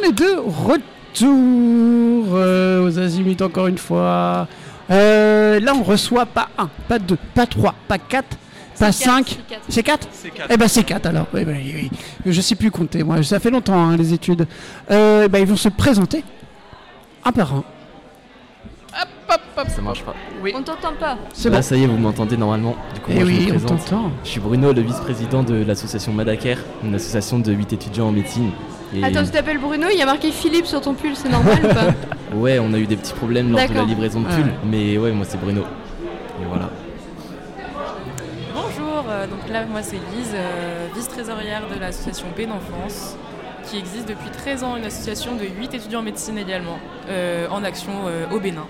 on est de retour euh, aux Azimuts encore une fois. Euh, là, on reçoit pas un, pas deux, pas trois, pas quatre, pas cinq. C'est quatre C'est 4. Eh ben c'est quatre alors. Oui, oui, oui. Je sais plus compter. Moi, ça fait longtemps hein, les études. Euh, eh ben, ils vont se présenter un par un. Ça marche pas. On t'entend pas. C'est Là, bon. ça y est, vous m'entendez normalement. Du coup, Eh moi, je oui, me on présente. t'entend. Je suis Bruno, le vice-président de l'association Madaker, une association de 8 étudiants en médecine. Et Attends, tu t'appelles Bruno, il y a marqué Philippe sur ton pull, c'est normal ou pas ouais, on a eu des petits problèmes lors de la livraison de Ouais. pull, mais ouais, moi c'est Bruno. Et voilà. Bonjour, euh, donc là moi c'est Lise, euh, vice-trésorière de l'association Bain d'enfance, qui existe depuis 13 ans, une association de 8 étudiants en médecine également, euh, en action euh, au Bénin.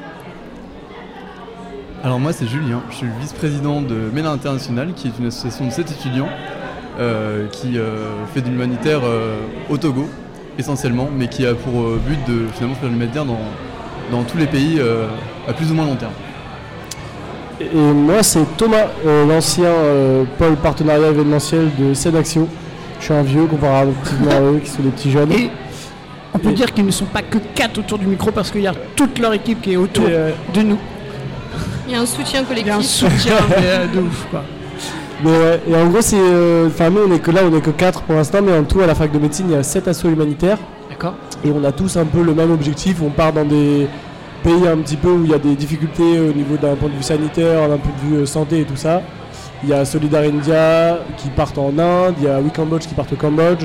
Alors moi c'est Julien, je suis le vice-président de Méla International qui est une association de 7 étudiants qui euh, fait de l'humanitaire euh, au Togo essentiellement mais qui a pour euh, but de finalement faire de l'humanitaire dans, dans tous les pays euh, à plus ou moins long terme. Et moi, c'est Thomas, euh, l'ancien euh, pôle partenariat événementiel de Sédaction. Je suis un vieux comparativement à eux qui sont des petits jeunes. Et on peut Et- dire qu'ils ne sont pas que quatre autour du micro parce qu'il y a toute leur équipe qui est autour euh, de nous. Il y a un soutien Il y a un collectif. soutien euh, de ouf quoi. Mais ouais, et en gros, c'est. euh, Enfin, nous, on est que là, on est que 4 pour l'instant, mais en tout, à la fac de médecine, il y a 7 assos humanitaires. D'accord. Et on a tous un peu le même objectif. On part dans des pays un petit peu où il y a des difficultés au niveau d'un point de vue sanitaire, d'un point de vue euh, santé et tout ça. Il y a Solidar India qui partent en Inde, il y a We Cambodge qui partent au Cambodge.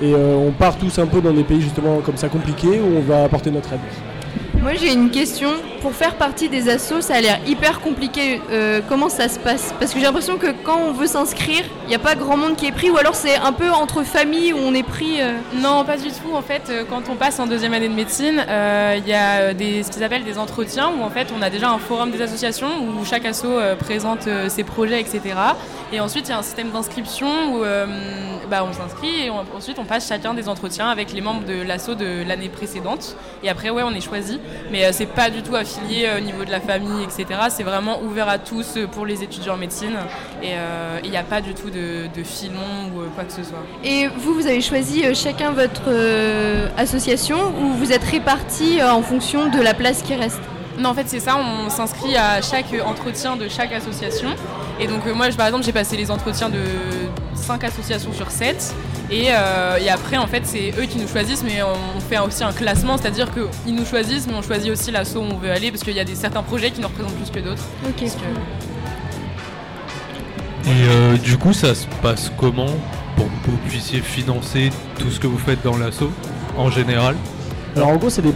Et euh, on part tous un peu dans des pays justement comme ça compliqués où on va apporter notre aide. Moi j'ai une question. Pour faire partie des assos, ça a l'air hyper compliqué. Euh, comment ça se passe? Parce que j'ai l'impression que quand on veut s'inscrire, il n'y a pas grand monde qui est pris, ou alors c'est un peu entre familles où on est pris. euh, Non, pas du tout. En fait, euh, quand on passe en deuxième année de médecine, il y a ce qu'ils appellent des entretiens où en fait on a déjà un forum des associations où chaque asso présente ses projets, etc. Et ensuite il y a un système d'inscription où bah, on s'inscrit et ensuite on passe chacun des entretiens avec les membres de l'asso de l'année précédente. Et après ouais on est choisi, mais c'est pas du tout affilié euh, au niveau de la famille, etc. C'est vraiment ouvert à tous euh, pour les étudiants en médecine et euh, il n'y a pas du tout de, de filon ou euh, quoi que ce soit. Et vous, vous avez choisi euh, chacun votre euh, association ou vous êtes répartis euh, en fonction de la place qui reste? Non, en fait, c'est ça. On s'inscrit à chaque entretien de chaque association. Et donc, euh, moi, je- par exemple, j'ai passé les entretiens de 5 associations sur 7. Et, euh, et après, en fait, c'est eux qui nous choisissent, mais on, on fait aussi un classement, c'est-à-dire qu'ils nous choisissent, mais on choisit aussi l'assaut où on veut aller, parce qu'il y a des, certains projets qui nous représentent plus que d'autres. Ok. Parce que- Et euh, du coup, ça se passe comment pour que vous puissiez financer tout ce que vous faites dans l'assaut en général? Alors en gros, c'est des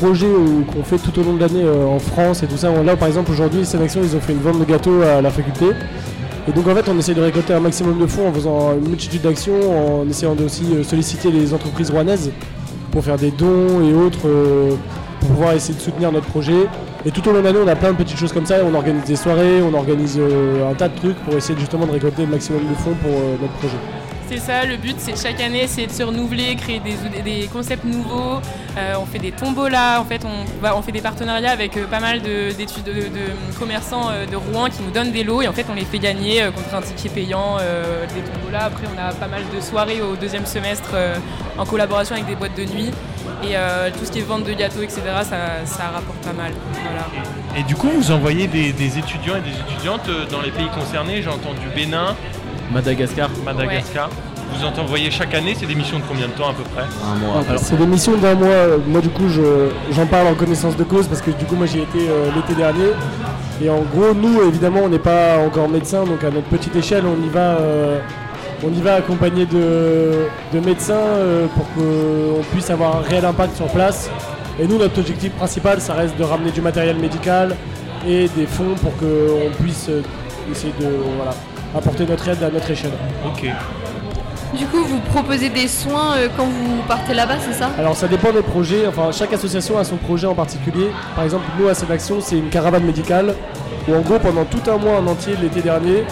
projets qu'on fait tout au long de l'année euh, en France et tout ça. Là, par exemple, aujourd'hui, Sélection, ils ont fait une vente de gâteaux à la faculté. Et donc en fait, on essaie de récolter un maximum de fonds en faisant une multitude d'actions, en essayant de aussi euh, solliciter les entreprises rouennaises pour faire des dons et autres, euh, pour pouvoir essayer de soutenir notre projet. Et tout au long de l'année, on a plein de petites choses comme ça. On organise des soirées, on organise un tas de trucs pour essayer justement de récolter le maximum de fonds pour notre projet. C'est ça, le but c'est chaque année c'est de se renouveler, créer des, concepts nouveaux. Euh, on fait des tombolas, en fait on, fait des partenariats avec euh, pas mal de, commerçants euh, de Rouen qui nous donnent des lots et en fait on les fait gagner contre un ticket payant, des tombolas. Après on a pas mal de soirées au deuxième semestre en collaboration avec des boîtes de nuit. Et tout ce qui est vente de gâteaux, etc., ça, rapporte pas mal. Et du coup, vous envoyez des, étudiants et des étudiantes dans les pays concernés. J'ai entendu Bénin, Madagascar, Madagascar. Vous en envoyez chaque année. C'est des missions de combien de temps à peu près un mois. Alors, c'est des missions d'un mois. Euh, Moi, du coup, je- j'en parle en connaissance de cause parce que du coup, moi, j'y étais euh, l'été dernier. Et en gros, nous, évidemment, on n'est pas encore médecins, donc à notre petite échelle, on y va, euh, on y va accompagné de, de médecins euh, pour qu'on puisse avoir un réel impact sur place. Et nous, notre objectif principal, ça reste de ramener du matériel médical et des fonds pour qu'on puisse essayer de voilà, apporter notre aide à notre échelle. Ok. Du coup, vous proposez des soins euh, quand vous partez là-bas, c'est ça? Alors ça dépend des projets, enfin chaque association a son projet en particulier. Par exemple nous à cette action c'est une caravane médicale où en gros pendant tout un mois en entier l'été dernier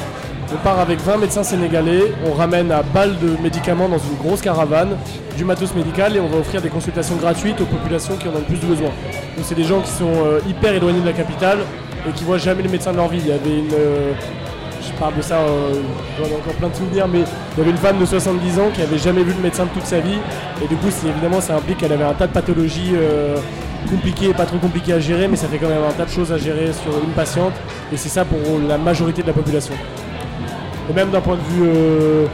on part avec 20 médecins sénégalais, on ramène à balles de médicaments dans une grosse caravane, du matos médical et on va offrir des consultations gratuites aux populations qui en ont le plus besoin. Donc c'est des gens qui sont euh, hyper éloignés de la capitale et qui voient jamais le médecin de leur vie. Il y avait une, euh, parle de ça, euh, j'en ai encore plein de souvenirs, mais il y avait une femme de 70 ans qui avait jamais vu de médecin de toute sa vie. Et du coup, évidemment, ça implique qu'elle avait un tas de pathologies euh, compliquées, pas trop compliquées à gérer, mais ça fait quand même un tas de choses à gérer sur une patiente. Et c'est ça pour la majorité de la population. Et même d'un point de vue euh,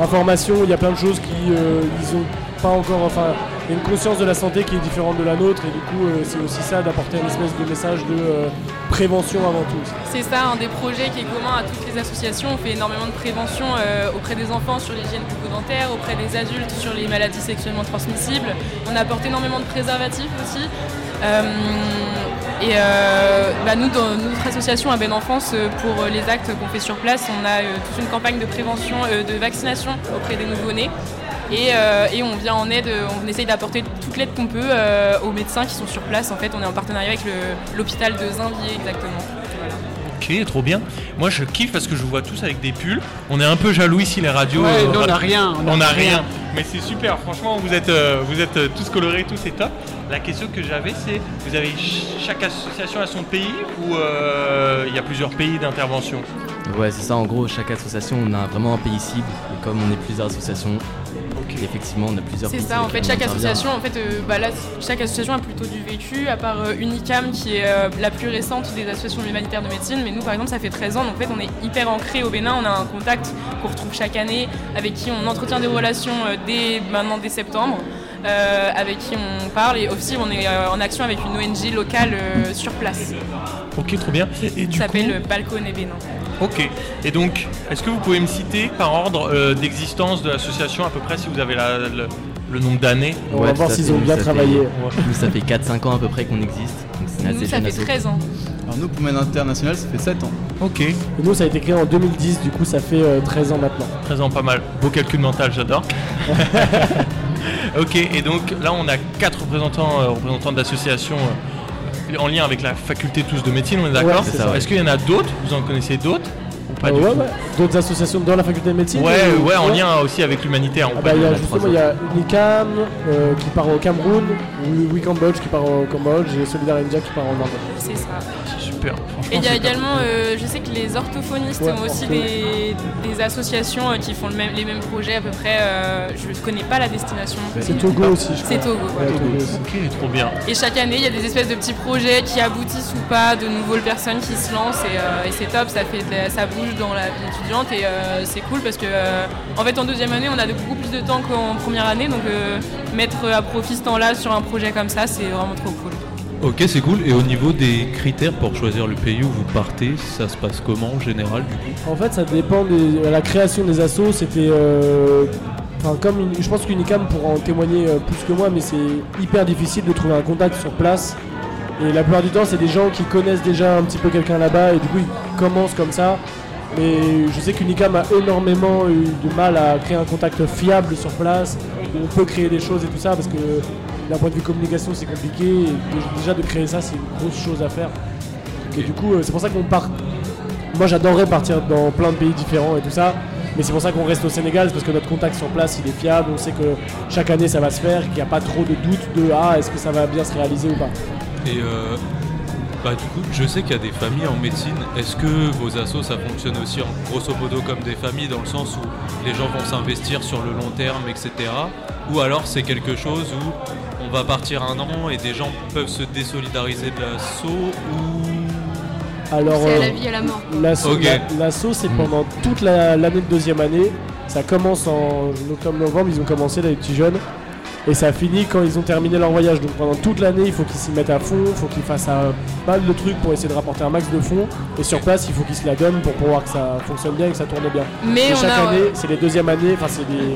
information, il y a plein de choses qui euh, ils ont pas encore, enfin, y a une conscience de la santé qui est différente de la nôtre, et du coup, euh, c'est aussi ça d'apporter une espèce de message de euh, prévention avant tout. C'est ça un des projets qui est commun à toutes les associations. On fait énormément de prévention euh, auprès des enfants sur l'hygiène bucco-dentaire, auprès des adultes sur les maladies sexuellement transmissibles. On apporte énormément de préservatifs aussi. Et bah, nous, dans notre association à Ben Enfance, pour les actes qu'on fait sur place, on a toute une campagne de prévention, de vaccination auprès des nouveau-nés. Et, euh, et on vient en aide, on essaye d'apporter toute l'aide qu'on peut euh, aux médecins qui sont sur place. En fait, on est en partenariat avec l'hôpital de Zinvier exactement. Voilà. Ok, trop bien. Moi, je kiffe parce que je vous vois tous avec des pulls. On est un peu jaloux ici, les radios. Ouais, euh, nous, on n'a rien. On n'a rien. Mais c'est super, franchement, vous êtes, euh, vous êtes euh, tous colorés, tous c'est top. La question que j'avais, c'est vous avez ch- chaque association a son pays ou euh, il y a plusieurs pays d'intervention? Ouais, c'est ça. En gros, chaque association, on a vraiment un pays cible. Et comme on est plusieurs associations, effectivement, on a plusieurs C'est ça, en fait, chaque association, en fait, euh, bah là, chaque association a plutôt du vécu, à part euh, Unicam qui est euh, la plus récente des associations humanitaires de médecine. Mais nous, par exemple, ça fait 13 ans, donc en fait, on est hyper ancré au Bénin. On a un contact qu'on retrouve chaque année, avec qui on entretient des relations euh, dès maintenant, dès septembre. euh, avec qui on parle et aussi on est euh, en action avec une ONG locale euh, sur place. Ok, trop bien. Et qui du s'appelle Balcon et Bénin. Ok. Et donc, est-ce que vous pouvez me citer par ordre euh, d'existence de l'association à peu près si vous avez la- le, le nombre d'années On va voir s'ils ont bien travaillé. fait- Nous, ça fait 4-5 ans à peu près qu'on existe. Donc c'est une Nous, ça fait asso. 13 ans. Alors nous, pour International, ça fait 7 ans. Ok. Et nous, ça a été créé en 2010, du coup, ça fait euh, 13 ans maintenant. 13 ans, pas mal. Beau calcul mental, j'adore. ok, et donc là, on a quatre représentants, euh, représentants d'associations euh, en lien avec la faculté tous de médecine, on est d'accord Ouais, c'est ça, ouais. Est-ce qu'il y en a d'autres Vous en connaissez d'autres Ou pas Euh, du ouais, tout ouais. D'autres associations dans la faculté de médecine Ouais, ou- ouais, en lien aussi avec l'humanitaire. Ah bah, il y a justement il y a Unicam euh, qui part au Cameroun, Oui Cambodge qui part au Cambodge et Solidar India qui part en Inde. C'est ça. Super, franchement. Et il y a également, euh, je sais que les orthophonistes Ouais, ont aussi ortho. des, des associations euh, qui font le même- les mêmes projets à peu près. euh, je ne connais pas la destination. C'est Togo aussi, je C'est crois. Togo. Ouais. Togo aussi. Trop bien. Et chaque année, il y a des espèces de petits projets qui aboutissent ou pas, de nouvelles personnes qui se lancent et, euh, et c'est top, ça, fait la- ça bouge dans la vie étudiante et euh, c'est cool parce que euh, en fait en deuxième année on a beaucoup plus de temps qu'en première année donc euh, mettre à profit ce temps-là sur un projet comme ça c'est vraiment trop cool. Ok, c'est cool. Et au niveau des critères pour choisir le pays où vous partez, ça se passe comment en général du coup? En fait, ça dépend de la création des assos. C'était. euh, comme je pense qu'Unicam pourra en témoigner euh, plus que moi, mais c'est hyper difficile de trouver un contact sur place. Et la plupart du temps, c'est des gens qui connaissent déjà un petit peu quelqu'un là-bas et du coup, ils commencent comme ça. Mais je sais qu'Unicam a énormément eu de mal à créer un contact fiable sur place, où on peut créer des choses et tout ça, parce que d'un point de vue communication, c'est compliqué. Et déjà, de créer ça, c'est une grosse chose à faire. Et du coup, euh, c'est pour ça qu'on part moi j'adorerais partir dans plein de pays différents et tout ça, mais c'est pour ça qu'on reste au Sénégal, c'est parce que notre contact sur place il est fiable, on sait que chaque année ça va se faire, qu'il n'y a pas trop de doute de ah est-ce que ça va bien se réaliser ou pas. Et euh, bah du coup, je sais qu'il y a des familles en médecine. Est-ce que vos assos, ça fonctionne aussi en grosso modo comme des familles dans le sens où les gens vont s'investir sur le long terme, etc. Ou alors c'est quelque chose où on va partir un an et des gens peuvent se désolidariser de l'asso ou Alors C'est à euh, la vie et à la mort. l'asso, Ok. la- l'asso, c'est pendant toute la- l'année de deuxième année, ça commence en octobre-novembre, ils ont commencé là les petits jeunes. Et ça finit quand ils ont terminé leur voyage. Donc pendant toute l'année, il faut qu'ils s'y mettent à fond, il faut qu'ils fassent un mal de trucs pour essayer de rapporter un max de fonds. Et sur place, il faut qu'ils se la donnent pour pouvoir que ça fonctionne bien et que ça tourne bien. Mais Et on chaque a- année, c'est les deuxièmes années, enfin c'est les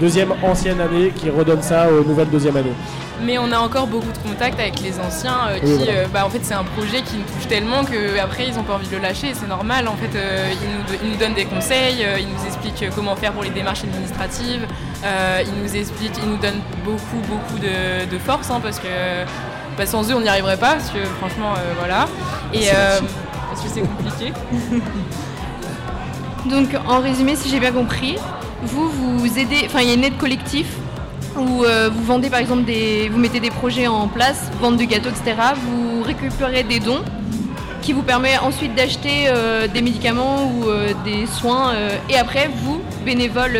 deuxièmes anciennes années qui redonnent ça aux nouvelles deuxièmes années. Mais on a encore beaucoup de contacts avec les anciens euh, qui, Oui, voilà. euh, bah, en fait, c'est un projet qui nous touche tellement qu'après, ils ont pas envie de le lâcher. C'est normal. En fait, euh, ils, nous, ils nous donnent des conseils, euh, ils nous expliquent comment faire pour les démarches administratives. euh, ils nous expliquent, ils nous donnent beaucoup, beaucoup de, de force hein, parce que bah, sans eux, on n'y arriverait pas. Parce que franchement, euh, voilà. Et euh, parce que c'est compliqué. Donc en résumé, si j'ai bien compris, vous vous aidez, enfin il y a une aide collective où euh, vous vendez par exemple des, vous mettez des projets en place, vente de gâteaux, etc. Vous récupérez des dons qui vous permet ensuite d'acheter euh, des médicaments ou euh, des soins. euh, et après, vous, bénévoles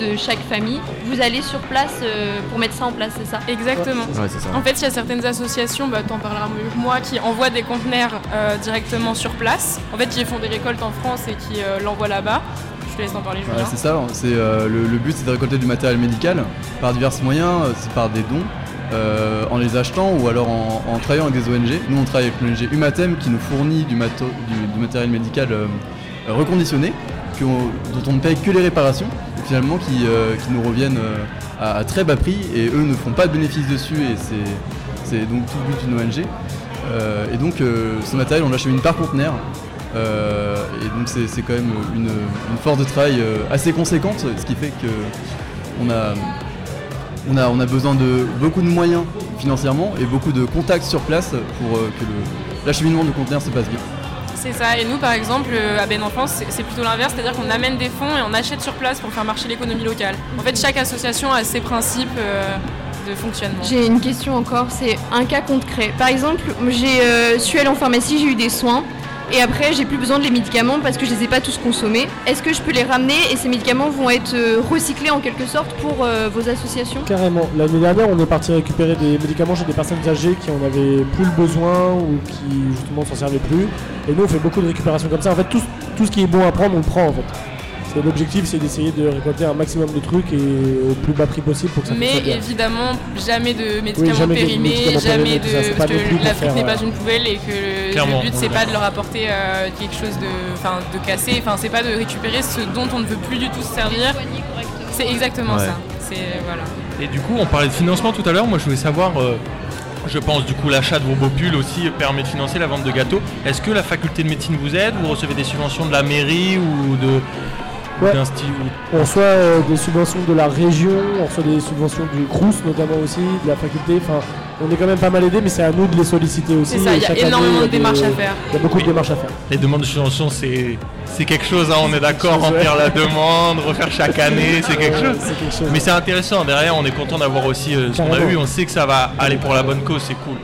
de chaque famille, vous allez sur place euh, pour mettre ça en place, c'est ça? Exactement. Ouais, c'est ça. En fait, il y a certaines associations, bah, t'en parleras mieux que moi, qui envoient des conteneurs euh, directement sur place. En fait, qui font des récoltes en France et qui euh, l'envoient là-bas. Je te laisse en parler, Ouais, c'est ça, c'est, euh, le, le but c'est de récolter du matériel médical par divers moyens, euh, c'est par des dons, euh, en les achetant ou alors en, en travaillant avec des ONG. Nous on travaille avec l'ONG Humatem qui nous fournit du, mato- du- du matériel médical euh, reconditionné, que on- dont on ne paye que les réparations, et finalement qui, qui nous reviennent à, à très bas prix et eux ne font pas de bénéfices dessus et c'est, donc tout le but d'une ONG. Et donc ce matériel on l'achemine par conteneur. Euh, et donc c'est c'est quand même une, une force de travail euh, assez conséquente, ce qui fait que on a, on a, on a besoin de beaucoup de moyens financièrement et beaucoup de contacts sur place pour euh, que le- l'acheminement de conteneurs se passe bien. C'est ça. Et nous, par exemple, à Ben Enfance, c'est- c'est plutôt l'inverse, c'est-à-dire qu'on amène des fonds et on achète sur place pour faire marcher l'économie locale. En fait, chaque association a ses principes euh, de fonctionnement. J'ai une question encore, c'est un cas concret. Par exemple, j'ai, euh, je suis allée en pharmacie, j'ai eu des soins. Et après, j'ai plus besoin de les médicaments parce que je les ai pas tous consommés. Est-ce que je peux les ramener et ces médicaments vont être euh, recyclés en quelque sorte pour euh, vos associations? Carrément. L'année dernière, on est parti récupérer des médicaments chez des personnes âgées qui en avaient plus le besoin ou qui justement s'en servaient plus. Et nous, on fait beaucoup de récupération comme ça. En fait, tout, tout ce qui est bon à prendre, on le prend en fait. C'est l'objectif, c'est d'essayer de récolter un maximum de trucs et au plus bas prix possible pour que ça Mais bien. évidemment, jamais de médicaments jamais de périmés, médicaments jamais ça, de. pas Parce que l'Afrique n'est pas euh, une poubelle et que Clairement, le but c'est est pas de leur apporter euh, quelque chose de, enfin, de cassé, enfin c'est pas de récupérer ce dont on ne veut plus du tout se servir. C'est exactement Ouais. ça. C'est voilà. Et du coup, on parlait de financement tout à l'heure. Moi, je voulais savoir, euh, je pense du coup l'achat de vos beaux pulls aussi permet de financer la vente de gâteaux. Est-ce que la faculté de médecine vous aide? Vous recevez des subventions de la mairie ou de Ouais. d'un style ou- On reçoit euh, des subventions de la région, on reçoit des subventions du CRUS notamment aussi, de la faculté. Enfin, on est quand même pas mal aidé, mais c'est à nous de les solliciter aussi. C'est ça, Et il y a énormément de démarches à faire. Il y a beaucoup Oui. de démarches à faire. Les demandes de subvention, c'est c'est quelque chose. hein, on est d'accord. Remplir ouais. la demande, refaire chaque année, c'est quelque Ouais, chose. C'est quelque chose. Mais c'est intéressant. Derrière, on est content d'avoir aussi euh, ce qu'on a eu. On sait que ça va aller pour la bonne cause. C'est cool.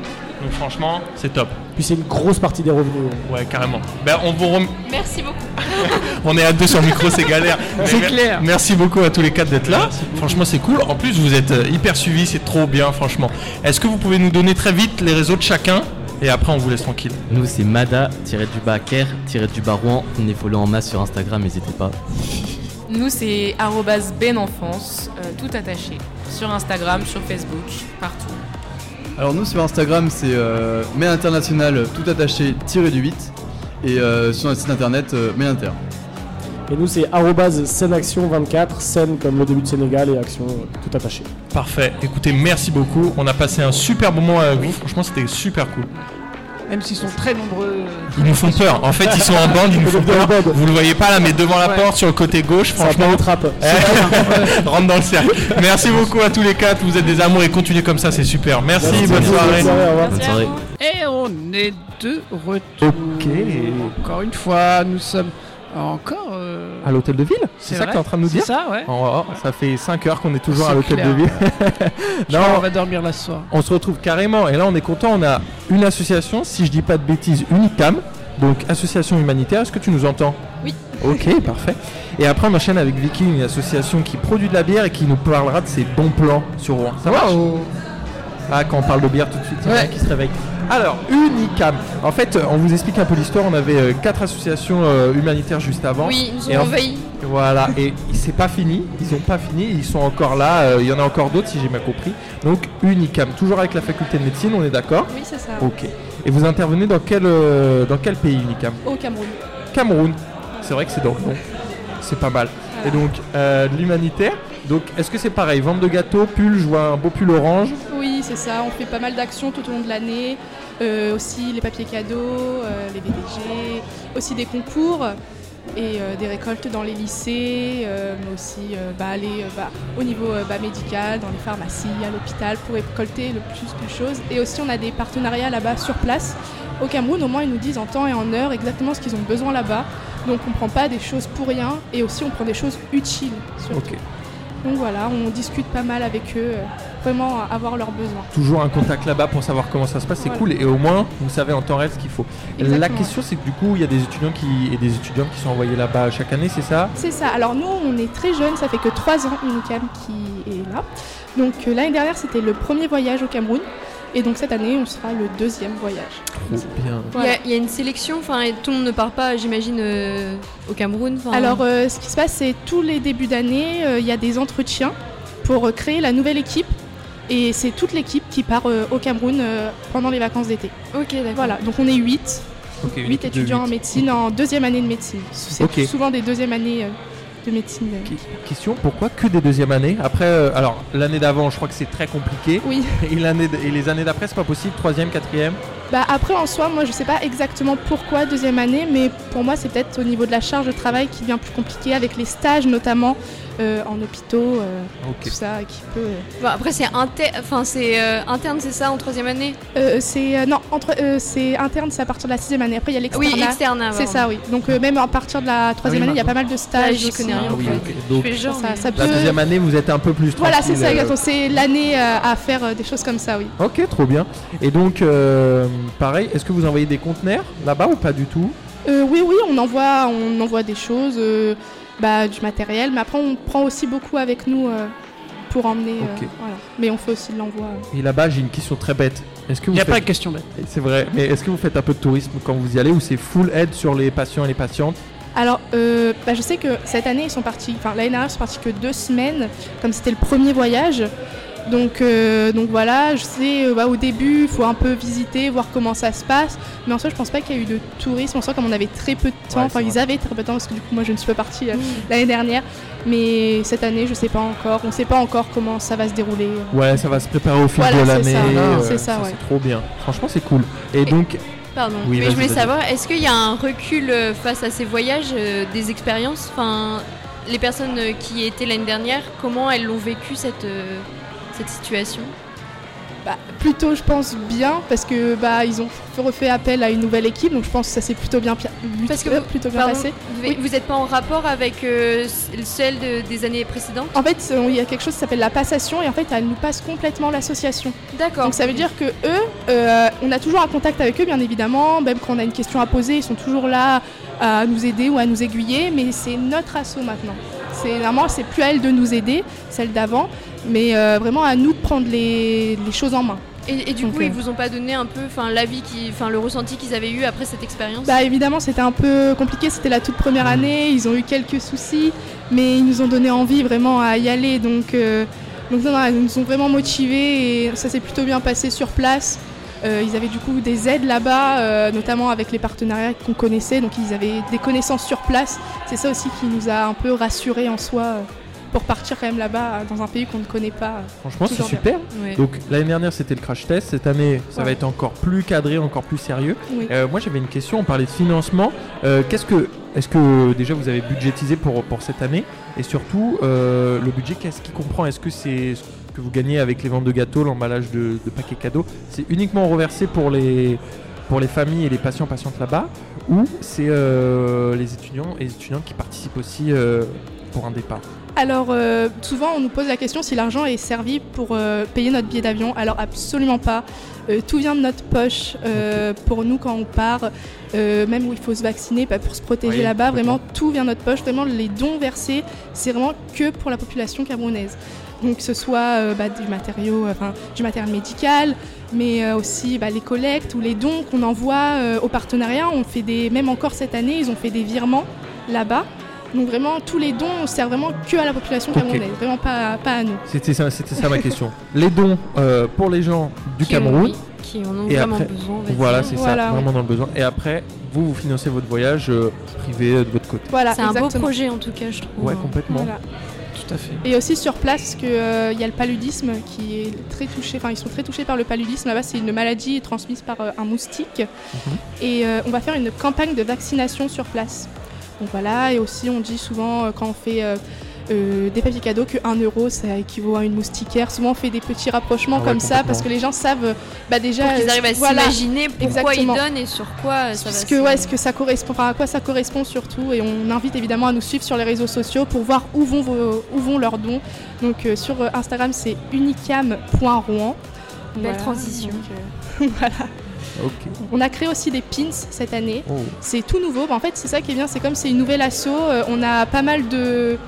Donc franchement, c'est top. Puis c'est une grosse partie des revenus. Ouais, carrément. Ben, on vous rem- Merci beaucoup. On est à deux sur le micro, c'est galère. C'est clair. Merci beaucoup à tous les quatre d'être là. Franchement, c'est cool. En plus, vous êtes euh, hyper suivis, c'est trop bien, franchement. Est-ce que vous pouvez nous donner très vite les réseaux de chacun? Et après, on vous laisse tranquille. Nous, c'est Mada-du-bas Ker-du-bas Rouen. Venez follow en masse sur Instagram, n'hésitez pas. Nous c'est arrobase benenfance, euh, tout attaché. Sur Instagram, sur Facebook, partout. Alors nous sur Instagram c'est euh, Mail International tout attaché tiré du 8 et euh, sur notre site internet euh, Mail Inter. Et nous, c'est arrobase Senaction24, scène comme le début de Sénégal et action euh, tout attaché. Parfait. Écoutez, merci beaucoup. On a passé un super bon moment avec vous. Franchement, c'était super cool. Même s'ils sont très nombreux. Ils nous font peur. En fait, ils sont en bande, ils nous font peur. Vous le voyez pas là, mais devant la Ouais. porte, sur le côté gauche, Ça franchement. pénétrape. Eh, Rentre dans le cercle. Merci beaucoup à tous les quatre. Vous êtes des amours et continuez comme ça, c'est super. Merci, Merci bonne soirée. bonne soirée. Et on est de retour. Ok. Encore une fois, nous sommes encore. À l'hôtel de ville C'est ça vrai que tu es en train de nous dire ça, ouais. Oh, ça fait 5 heures qu'on est toujours C'est à l'hôtel clair. de ville. Je non, crois qu'on va dormir là ce soir. on se retrouve carrément. Et là, on est content. On a une association, si je dis pas de bêtises, Unicam. Donc, association humanitaire. Est-ce que tu nous entends? Oui. Ok, parfait. Et après, on enchaîne avec Vicky, une association qui produit de la bière et qui nous parlera de ses bons plans sur Rouen. Ça marche? Ah, quand on parle de bière tout de suite, il y en a qui se réveille. Alors, Unicam. En fait, euh, on vous explique un peu l'histoire. On avait euh, quatre associations euh, humanitaires juste avant. Oui, ils nous Et ont en- envahis. Voilà, et c'est pas fini, ils ont pas fini, ils sont encore là, euh, il y en a encore d'autres si j'ai bien compris. Donc Unicam, toujours avec la faculté de médecine, on est d'accord Oui, c'est ça. Ok. Et vous intervenez dans quel, euh, dans quel pays Unicam? Au Cameroun. Cameroun. C'est vrai que c'est dans le nom. C'est pas mal. Et donc euh, de l'humanitaire. Donc est-ce que c'est pareil Vente de gâteaux, pull, je vois un beau pull orange. Oui, c'est ça. On fait pas mal d'actions tout au long de l'année. Euh, aussi les papiers cadeaux, euh, les VDG, aussi des concours et euh, des récoltes dans les lycées, mais aussi bah, aller euh, bah, au niveau bah, médical, dans les pharmacies, à l'hôpital, pour récolter le plus de choses. Et aussi on a des partenariats là-bas sur place. Au Cameroun, au moins, ils nous disent en temps et en heure exactement ce qu'ils ont besoin là-bas. Donc on prend pas des choses pour rien et aussi on prend des choses utiles. surtout. Donc voilà, on discute pas mal avec eux. vraiment avoir leurs besoins. Toujours un contact là-bas pour savoir comment ça se passe, c'est Voilà. cool. Et au moins, vous savez en temps réel ce qu'il faut. La question, c'est que du coup, il y a des étudiants qui, et des étudiantes qui sont envoyés là-bas chaque année, c'est ça? C'est ça. Alors nous, on est très jeunes, ça fait que 3 ans Unicam qui est là. Donc euh, l'année dernière, c'était le premier voyage au Cameroun. Et donc cette année, on sera le deuxième voyage. Il y a- il y, a une sélection, enfin, et tout le monde ne part pas, j'imagine, euh, au Cameroun. Alors euh, ce qui se passe, c'est tous les débuts d'année, euh, il y a des entretiens pour euh, créer la nouvelle équipe. Et c'est toute l'équipe qui part euh, au Cameroun euh, pendant les vacances d'été. Ok, d'accord. Voilà, donc on est 8, Ok, une 8 équipe de étudiants en médecine en deuxième année de médecine. C'est souvent des deuxièmes années euh, de médecine. euh. Que- Question, pourquoi que des deuxièmes années Après, euh, alors l'année d'avant, je crois que c'est très compliqué. Oui. Et les années d'après, c'est pas possible Troisième, quatrième Bah après en soi, moi je sais pas exactement pourquoi deuxième année, mais pour moi c'est peut-être au niveau de la charge de travail qui devient plus compliqué avec les stages notamment euh, en hôpitaux, euh, tout ça qui peut. euh, après, c'est inter... enfin, c'est, euh, interne, c'est ça, en troisième année? Euh, c'est euh, non entre euh, c'est interne, c'est à partir de la sixième année. Après il y a l'externat. Oui, externat, C'est pardon. ça, oui. Donc euh, même à partir de la troisième Ah oui, année, il y a pas mal de stages. J'y aussi. connais rien, Ah oui. Donc, Je fais genre, ça, mais- ça la deuxième année, vous êtes un peu plus tranquille. Voilà, c'est ça, euh. C'est l'année euh, à faire euh, des choses comme ça, oui. Ok, trop bien. Et donc, euh, pareil, est-ce que vous envoyez des conteneurs là-bas ou pas du tout? Euh, oui, oui, on envoie, on envoie des choses, euh, bah, du matériel, mais après on prend aussi beaucoup avec nous euh, pour emmener. euh, voilà. Mais on fait aussi de l'envoi. Et là-bas, j'ai une question très bête. Est-ce que Il vous n'y a faites- pas de question bête. C'est vrai, mais est-ce que vous faites un peu de tourisme quand vous y allez ou c'est full aide sur les patients et les patientes? Alors, euh, bah, je sais que cette année ils sont partis, enfin l'année dernière ils sont partis que deux semaines, comme c'était le premier voyage. Donc, euh, donc voilà, je sais, euh, bah, au début, il faut un peu visiter, voir comment ça se passe. Mais en soi, je pense pas qu'il y a eu de tourisme. En soi, comme on avait très peu de temps, enfin, ils avaient très peu de temps parce que du coup, moi, je ne suis pas partie euh, l'année dernière. Mais cette année, je sais pas encore. On sait pas encore comment ça va se dérouler. Ouais, ça va se préparer au fil Voilà, de c'est l'année. ça. euh, C'est ça, ouais. C'est trop bien. Franchement, c'est cool. Et donc, Pardon, Oui, mais je voulais savoir, est-ce qu'il y a un recul face à ces voyages, euh, des expériences? Enfin, les personnes qui étaient l'année dernière, comment elles l'ont vécu cette, euh, cette situation Bah, plutôt, je pense bien parce que bah ils ont refait appel à une nouvelle équipe, donc je pense que ça s'est plutôt bien, pi- Parce que vous- plutôt bien pardon, passé. Vous n'êtes pas en rapport avec euh, celle de- des années précédentes En fait, euh, il y a quelque chose qui s'appelle la passation et en fait, elle nous passe complètement l'association. D'accord. Donc ça veut dire que eux, euh, on a toujours un contact avec eux, bien évidemment. Même quand on a une question à poser, ils sont toujours là à nous aider ou à nous aiguiller. Mais c'est notre assaut maintenant. C'est vraiment, c'est plus à elle de nous aider, celle d'avant, mais euh, vraiment à nous de prendre les, les choses en main. Et, et du Donc, coup, euh, ils vous ont pas donné un peu, enfin, l'avis qui, enfin, le ressenti qu'ils avaient eu après cette expérience? Bah évidemment, c'était un peu compliqué. C'était la toute première année. Ils ont eu quelques soucis, mais ils nous ont donné envie vraiment à y aller. Donc, euh, donc non, non, ils nous ont vraiment motivés et ça s'est plutôt bien passé sur place. Euh, ils avaient du coup des aides là-bas, euh, notamment avec les partenariats qu'on connaissait. Donc ils avaient des connaissances sur place. C'est ça aussi qui nous a un peu rassurés en soi euh, pour partir quand même là-bas euh, dans un pays qu'on ne connaît pas. euh, franchement, c'est super. Ouais. Donc, l'année dernière, c'était le crash test. Cette année, ça va être encore plus cadré, encore plus sérieux. Oui. Euh, moi, j'avais une question. On parlait de financement. Euh, Qu'est-ce que, est-ce que déjà vous avez budgétisé pour, pour cette année? Et surtout, euh, le budget, qu'est-ce qu'il comprend? Est-ce que c'est ce que vous gagnez avec les ventes de gâteaux, l'emballage de, de paquets cadeaux? C'est uniquement reversé pour les, pour les familles et les patients patientes là-bas? Ou c'est euh, les étudiants et les étudiantes qui participent aussi euh, pour un départ? Alors, euh, souvent, on nous pose la question si l'argent est servi pour euh, payer notre billet d'avion. Alors, absolument pas. Euh, tout vient de notre poche pour nous quand on part, même où il faut se vacciner bah, pour se protéger Oui, là-bas. Vraiment, tout vient de notre poche. Vraiment, les dons versés, c'est vraiment que pour la population camerounaise. Donc, que ce soit bah, du, matériau, enfin, du matériel médical, mais aussi bah, les collectes ou les dons qu'on envoie. On fait des, même encore cette année, ils ont fait des virements là-bas. Donc vraiment, tous les dons servent vraiment que à la population camerounaise, vraiment pas, pas à nous. C'était ça, c'était ça ma question. Les dons euh, pour les gens du Qui ont- Cameroun. oui, qui en ont Et vraiment après- besoin. on Voilà, c'est Voilà, ça, oui. vraiment dans le besoin. Et après, vous, vous financez votre voyage euh, privé euh, de votre côté. Voilà, C'est un beau projet en tout cas, je trouve. Ouais, complètement. Voilà. Tout à fait. Et aussi sur place, qu'il y a le paludisme qui est très touché, enfin ils sont très touchés par le paludisme. Là-bas, c'est une maladie transmise par euh, un moustique. Mhm. Et euh, on va faire une campagne de vaccination sur place. Donc voilà, et aussi on dit souvent euh, quand on fait euh, euh, des papiers cadeaux que 1 euro ça équivaut à une moustiquaire. Souvent on fait des petits rapprochements Ah ouais, comme ça parce que les gens savent bah, déjà Pour qu'ils arrivent à voilà, s'imaginer pourquoi exactement. ils donnent et sur quoi ça va Puisque se- ouais, ce que ça correspond, enfin, à quoi ça correspond surtout, et on invite évidemment à nous suivre sur les réseaux sociaux pour voir où vont, vos- où vont leurs dons. Donc euh, sur Instagram c'est unicam.rouen. Belle transition. donc, euh, voilà. On a créé aussi des pins cette année. Oh. C'est tout nouveau. Bah, en fait, c'est ça qui est bien. C'est comme c'est une nouvelle asso. euh, on a pas mal de,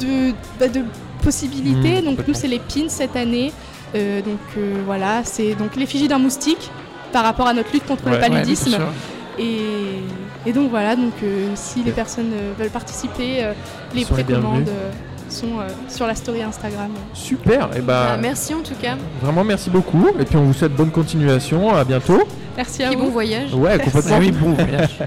de, bah, de possibilités. Mmh, donc nous, c'est les pins cette année. Euh, donc euh, voilà, c'est donc l'effigie d'un moustique par rapport à notre lutte contre Ouais. le paludisme. et, et donc voilà, donc euh, si les personnes euh, veulent participer, euh, les précommandes sont euh, sur la story Instagram. Super. Et bah, Ah, merci en tout cas. vraiment merci beaucoup. Et puis on vous souhaite bonne continuation. À bientôt. Merci à Puis vous. bon voyage. Ouais, complètement. Oui, bon voyage.